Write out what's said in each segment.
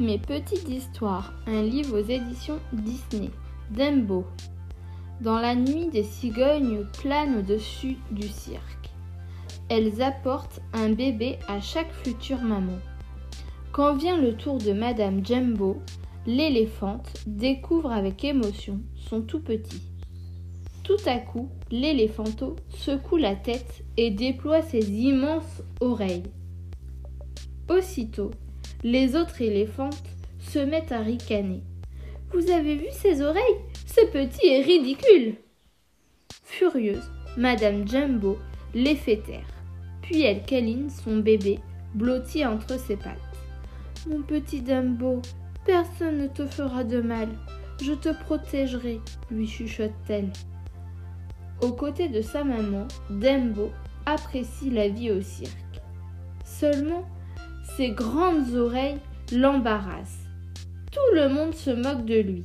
Mes petites histoires, un livre aux éditions Disney. Dembo. Dans la nuit, des cigognes planent au-dessus du cirque. Elles apportent un bébé à chaque future maman. Quand vient le tour de Madame Jumbo, l'éléphante découvre avec émotion son tout petit. Tout à coup, l'éléphanto secoue la tête et déploie ses immenses oreilles. Aussitôt, les autres éléphantes se mettent à ricaner. Vous avez vu ses oreilles? Ce petit est ridicule Furieuse, Madame Jumbo les fait taire. Puis elle câline son bébé, blotti entre ses pattes. Mon petit Dumbo, personne ne te fera de mal. Je te protégerai, lui chuchote-t-elle. Aux côtés de sa maman, Dembo apprécie la vie au cirque. Seulement, ses grandes oreilles l'embarrassent. Tout le monde se moque de lui.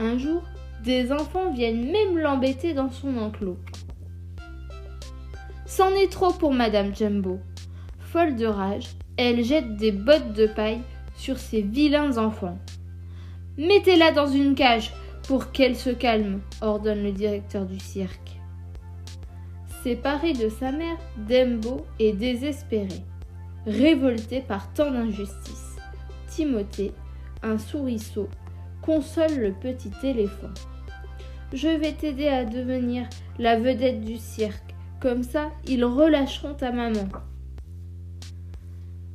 Un jour, des enfants viennent même l'embêter dans son enclos. C'en est trop pour Madame Jumbo. Folle de rage, elle jette des bottes de paille sur ses vilains enfants. Mettez-la dans une cage pour qu'elle se calme, ordonne le directeur du cirque. Séparé de sa mère, Dembo est désespéré, révolté par tant d'injustice. Timothée, un souriceau, console le petit éléphant. Je vais t'aider à devenir la vedette du cirque, comme ça ils relâcheront ta maman.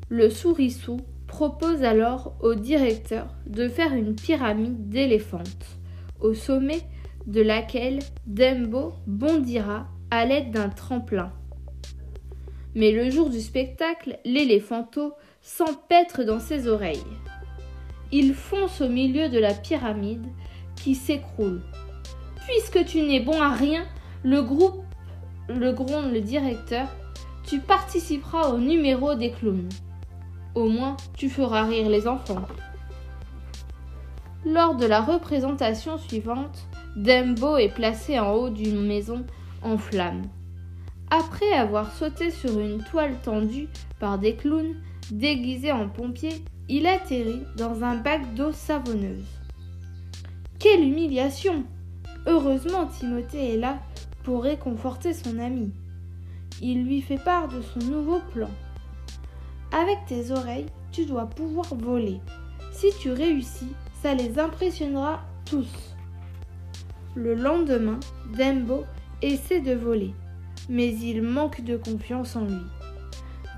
Le souriceau propose alors au directeur de faire une pyramide d'éléphantes, au sommet de laquelle Dembo bondira à l'aide d'un tremplin. Mais le jour du spectacle, l'éléphanto s'empêtre dans ses oreilles. Il fonce au milieu de la pyramide qui s'écroule. Puisque tu n'es bon à rien, le groupe, le gronde le directeur, tu participeras au numéro des clowns. Au moins, tu feras rire les enfants. Lors de la représentation suivante, Dembo est placé en haut d'une maison en flammes. Après avoir sauté sur une toile tendue par des clowns déguisés en pompiers, il atterrit dans un bac d'eau savonneuse. Quelle humiliation Heureusement, Timothée est là pour réconforter son ami. Il lui fait part de son nouveau plan. Avec tes oreilles, tu dois pouvoir voler. Si tu réussis, ça les impressionnera tous. Le lendemain, Dembo essaie de voler, mais il manque de confiance en lui.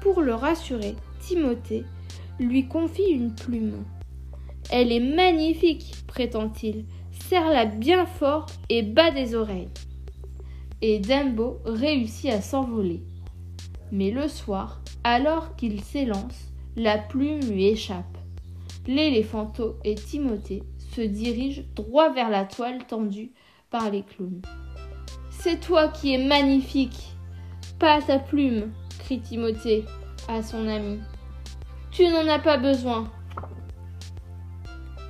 Pour le rassurer, Timothée lui confie une plume. Elle est magnifique, prétend-il. Serre-la bien fort et bat des oreilles. Et Dumbo réussit à s'envoler. Mais le soir, alors qu'il s'élance, la plume lui échappe. L'éléphanto et Timothée se dirigent droit vers la toile tendue par les clowns. C'est toi qui es magnifique. Pas ta plume, crie Timothée à son ami. Tu n'en as pas besoin.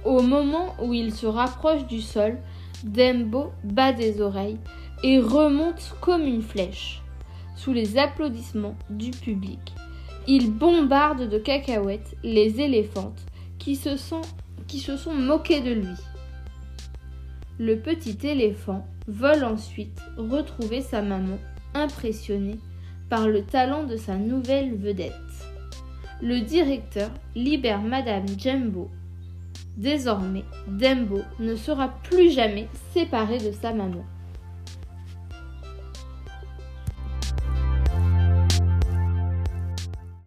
Au moment où il se rapproche du sol, Dembo bat des oreilles et remonte comme une flèche. Sous les applaudissements du public, il bombarde de cacahuètes les éléphantes qui se sont, qui de lui. Le petit éléphant vole ensuite retrouver sa maman, impressionnée par le talent de sa nouvelle vedette. Le directeur libère Madame Jumbo. Désormais, Dembo ne sera plus jamais séparé de sa maman.